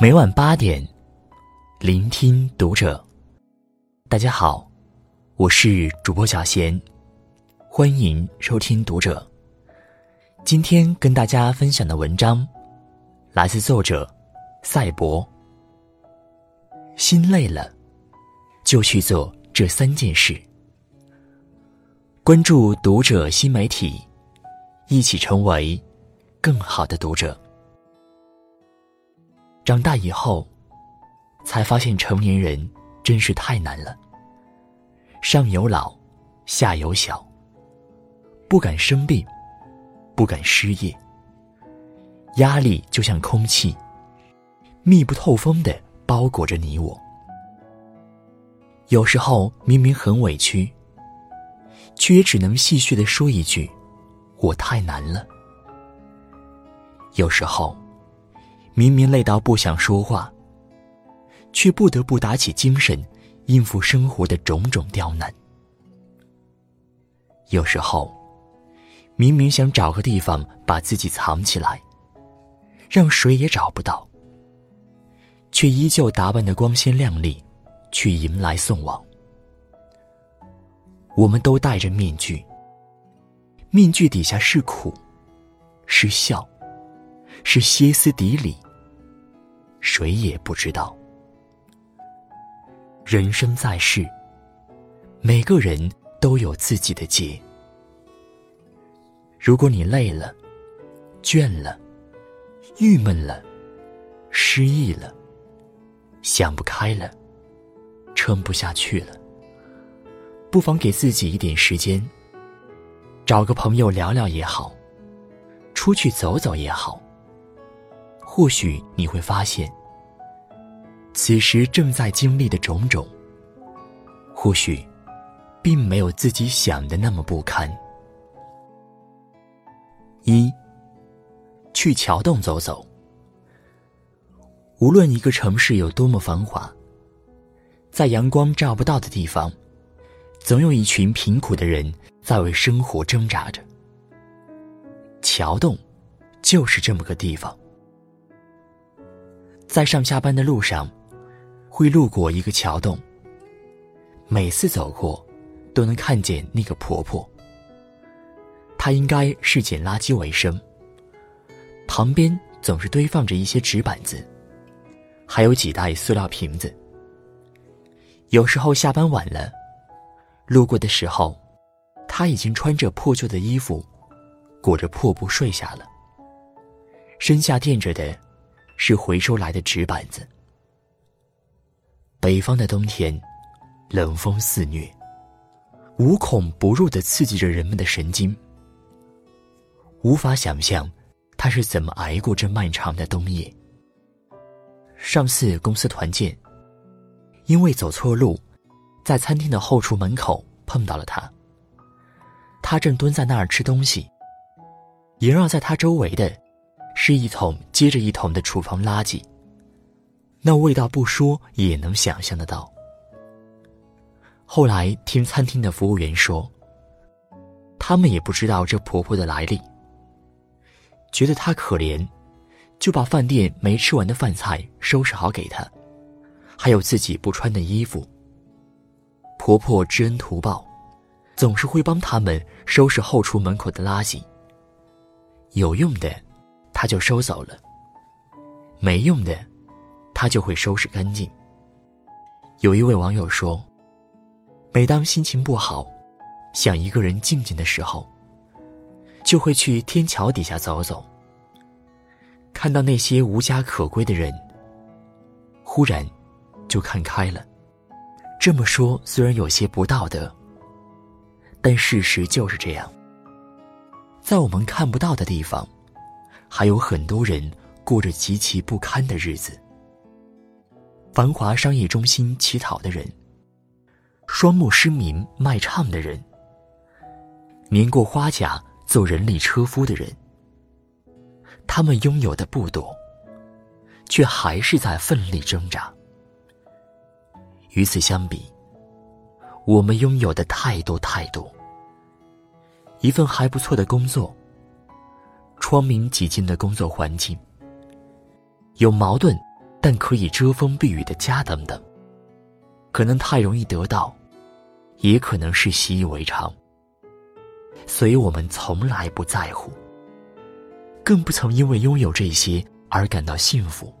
每晚八点，聆听读者。大家好，我是主播小贤，欢迎收听读者。今天跟大家分享的文章，来自作者赛博。心累了，就去做这三件事。关注读者新媒体，一起成为更好的读者。长大以后，才发现成年人真是太难了。上有老，下有小，不敢生病，不敢失业。压力就像空气，密不透风的包裹着你我。有时候明明很委屈，却也只能戏谑的说一句：“我太难了。”有时候。明明累到不想说话，却不得不打起精神应付生活的种种刁难。有时候，明明想找个地方把自己藏起来，让谁也找不到，却依旧打扮的光鲜亮丽，去迎来送往。我们都戴着面具，面具底下是苦，是笑，是歇斯底里。谁也不知道。人生在世，每个人都有自己的劫。如果你累了、倦了、郁闷了、失意了、想不开了、撑不下去了，不妨给自己一点时间，找个朋友聊聊也好，出去走走也好。或许你会发现，此时正在经历的种种，或许并没有自己想的那么不堪。一，去桥洞走走。无论一个城市有多么繁华，在阳光照不到的地方，总有一群贫苦的人在为生活挣扎着。桥洞，就是这么个地方。在上下班的路上，会路过一个桥洞。每次走过，都能看见那个婆婆。她应该是捡垃圾为生，旁边总是堆放着一些纸板子，还有几袋塑料瓶子。有时候下班晚了，路过的时候，她已经穿着破旧的衣服，裹着破布睡下了，身下垫着的。是回收来的纸板子。北方的冬天，冷风肆虐，无孔不入的刺激着人们的神经。无法想象，他是怎么挨过这漫长的冬夜。上次公司团建，因为走错路，在餐厅的后厨门口碰到了他。他正蹲在那儿吃东西，萦绕在他周围的。是一桶接着一桶的厨房垃圾，那味道不说也能想象得到。后来听餐厅的服务员说，他们也不知道这婆婆的来历，觉得她可怜，就把饭店没吃完的饭菜收拾好给她，还有自己不穿的衣服。婆婆知恩图报，总是会帮他们收拾后厨门口的垃圾，有用的。他就收走了，没用的，他就会收拾干净。有一位网友说：“每当心情不好，想一个人静静的时候，就会去天桥底下走走。看到那些无家可归的人，忽然就看开了。这么说虽然有些不道德，但事实就是这样。在我们看不到的地方。”还有很多人过着极其不堪的日子。繁华商业中心乞讨的人，双目失明卖唱的人，年过花甲做人力车夫的人，他们拥有的不多，却还是在奋力挣扎。与此相比，我们拥有的太多太多。一份还不错的工作。窗明几净的工作环境，有矛盾但可以遮风避雨的家等等，可能太容易得到，也可能是习以为常，所以我们从来不在乎，更不曾因为拥有这些而感到幸福。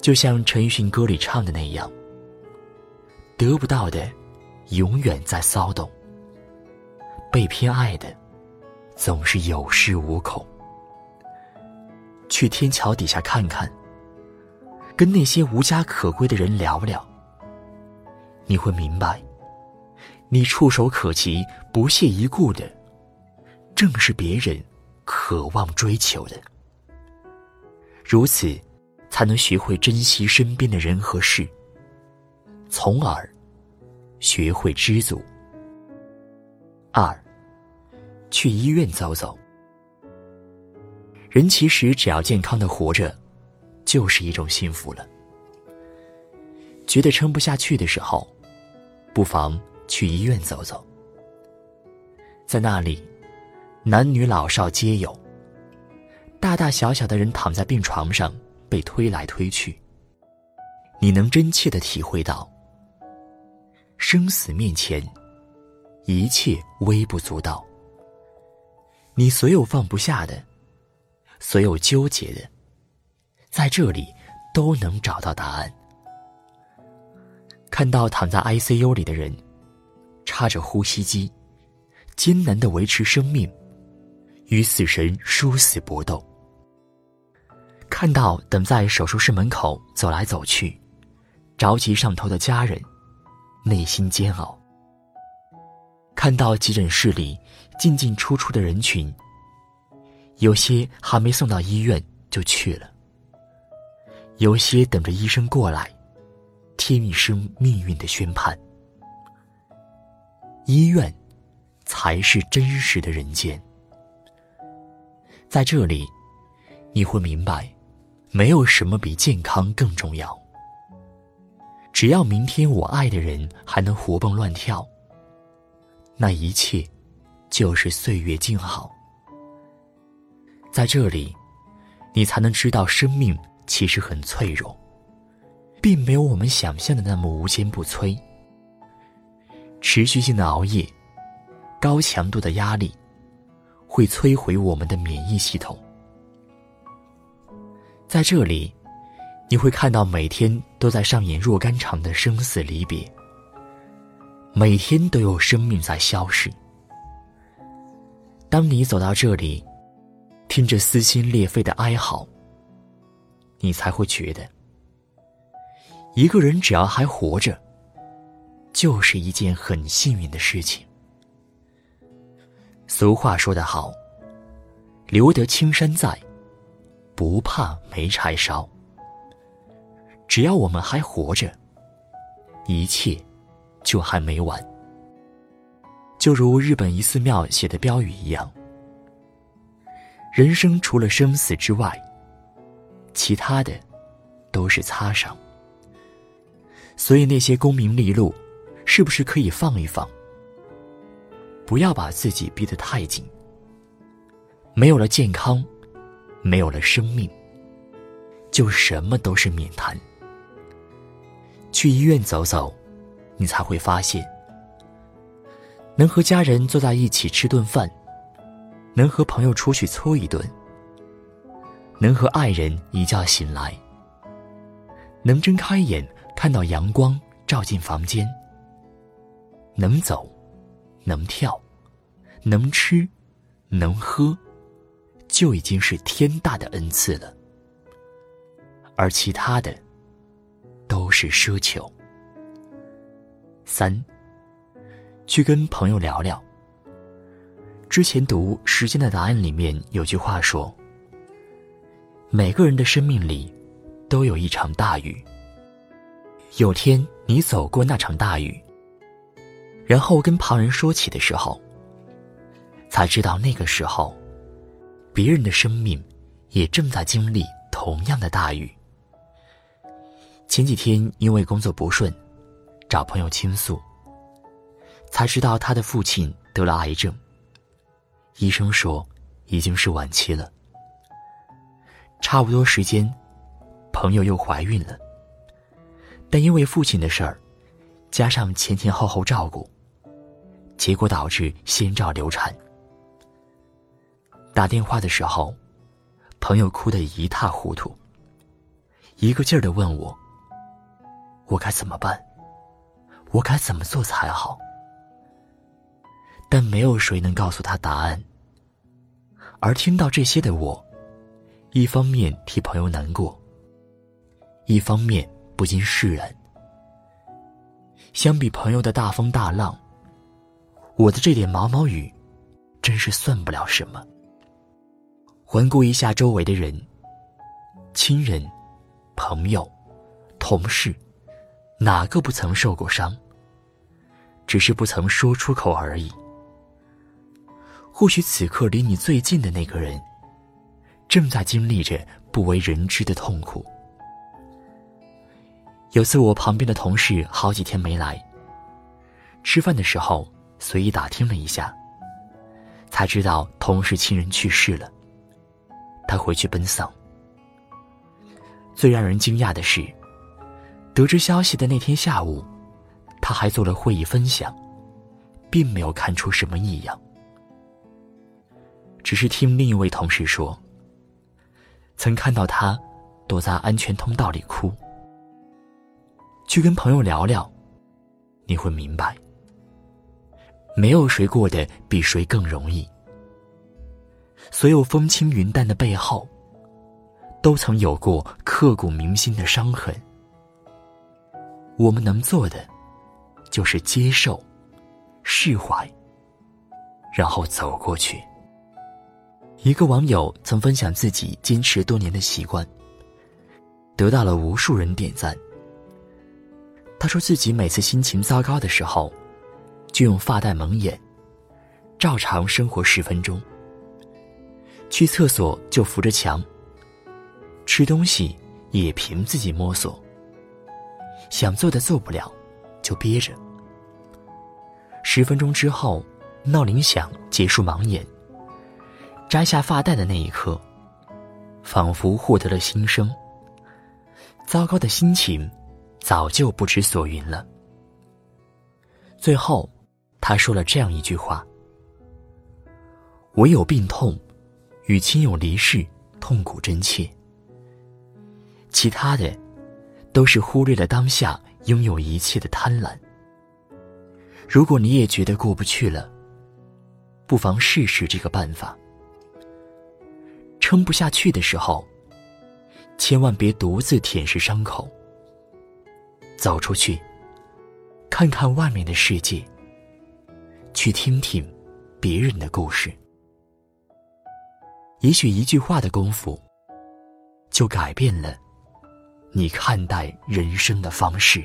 就像陈奕迅歌里唱的那样，得不到的，永远在骚动；被偏爱的，总是有恃无恐。去天桥底下看看，跟那些无家可归的人聊聊，你会明白，你触手可及、不屑一顾的，正是别人渴望追求的。如此。才能学会珍惜身边的人和事，从而学会知足。二，去医院走走。人其实只要健康的活着，就是一种幸福了。觉得撑不下去的时候，不妨去医院走走，在那里，男女老少皆有，大大小小的人躺在病床上。被推来推去，你能真切的体会到，生死面前，一切微不足道。你所有放不下的，所有纠结的，在这里都能找到答案。看到躺在 ICU 里的人，插着呼吸机，艰难的维持生命，与死神殊死搏斗。看到等在手术室门口走来走去、着急上头的家人，内心煎熬；看到急诊室里进进出出的人群，有些还没送到医院就去了，有些等着医生过来，听一声命运的宣判。医院，才是真实的人间。在这里，你会明白。没有什么比健康更重要。只要明天我爱的人还能活蹦乱跳，那一切就是岁月静好。在这里，你才能知道生命其实很脆弱，并没有我们想象的那么无坚不摧。持续性的熬夜、高强度的压力，会摧毁我们的免疫系统。在这里，你会看到每天都在上演若干场的生死离别。每天都有生命在消逝。当你走到这里，听着撕心裂肺的哀嚎，你才会觉得，一个人只要还活着，就是一件很幸运的事情。俗话说得好，留得青山在。不怕没柴烧。只要我们还活着，一切就还没完。就如日本一寺庙写的标语一样：“人生除了生死之外，其他的都是擦伤。”所以那些功名利禄，是不是可以放一放？不要把自己逼得太紧。没有了健康。没有了生命，就什么都是免谈。去医院走走，你才会发现，能和家人坐在一起吃顿饭，能和朋友出去搓一顿，能和爱人一觉醒来，能睁开眼看到阳光照进房间，能走，能跳，能吃，能喝。就已经是天大的恩赐了，而其他的都是奢求。三，去跟朋友聊聊。之前读《时间的答案》里面有句话说：“每个人的生命里都有一场大雨。有天你走过那场大雨，然后跟旁人说起的时候，才知道那个时候。”别人的生命也正在经历同样的大雨。前几天因为工作不顺，找朋友倾诉，才知道他的父亲得了癌症。医生说已经是晚期了。差不多时间，朋友又怀孕了。但因为父亲的事儿，加上前前后后照顾，结果导致先兆流产。打电话的时候，朋友哭得一塌糊涂，一个劲儿的问我：“我该怎么办？我该怎么做才好？”但没有谁能告诉他答案。而听到这些的我，一方面替朋友难过，一方面不禁释然。相比朋友的大风大浪，我的这点毛毛雨，真是算不了什么。环顾一下周围的人，亲人、朋友、同事，哪个不曾受过伤？只是不曾说出口而已。或许此刻离你最近的那个人，正在经历着不为人知的痛苦。有次我旁边的同事好几天没来，吃饭的时候随意打听了一下，才知道同事亲人去世了，他回去奔丧。最让人惊讶的是，得知消息的那天下午，他还做了会议分享，并没有看出什么异样。只是听另一位同事说，曾看到他躲在安全通道里哭。去跟朋友聊聊，你会明白，没有谁过得比谁更容易。所有风轻云淡的背后，都曾有过刻骨铭心的伤痕。我们能做的，就是接受、释怀，然后走过去。一个网友曾分享自己坚持多年的习惯，得到了无数人点赞。他说自己每次心情糟糕的时候，就用发带蒙眼，照常生活十分钟。去厕所就扶着墙，吃东西也凭自己摸索。想做的做不了，就憋着。十分钟之后，闹铃响，结束盲眼。摘下发带的那一刻，仿佛获得了新生。糟糕的心情早就不知所云了。最后，他说了这样一句话：“唯有病痛与亲友离世痛苦真切，其他的都是忽略了当下拥有一切的贪婪。如果你也觉得过不去了，不妨试试这个办法。”撑不下去的时候，千万别独自舔舐伤口。走出去，看看外面的世界，去听听别人的故事。也许一句话的功夫，就改变了你看待人生的方式。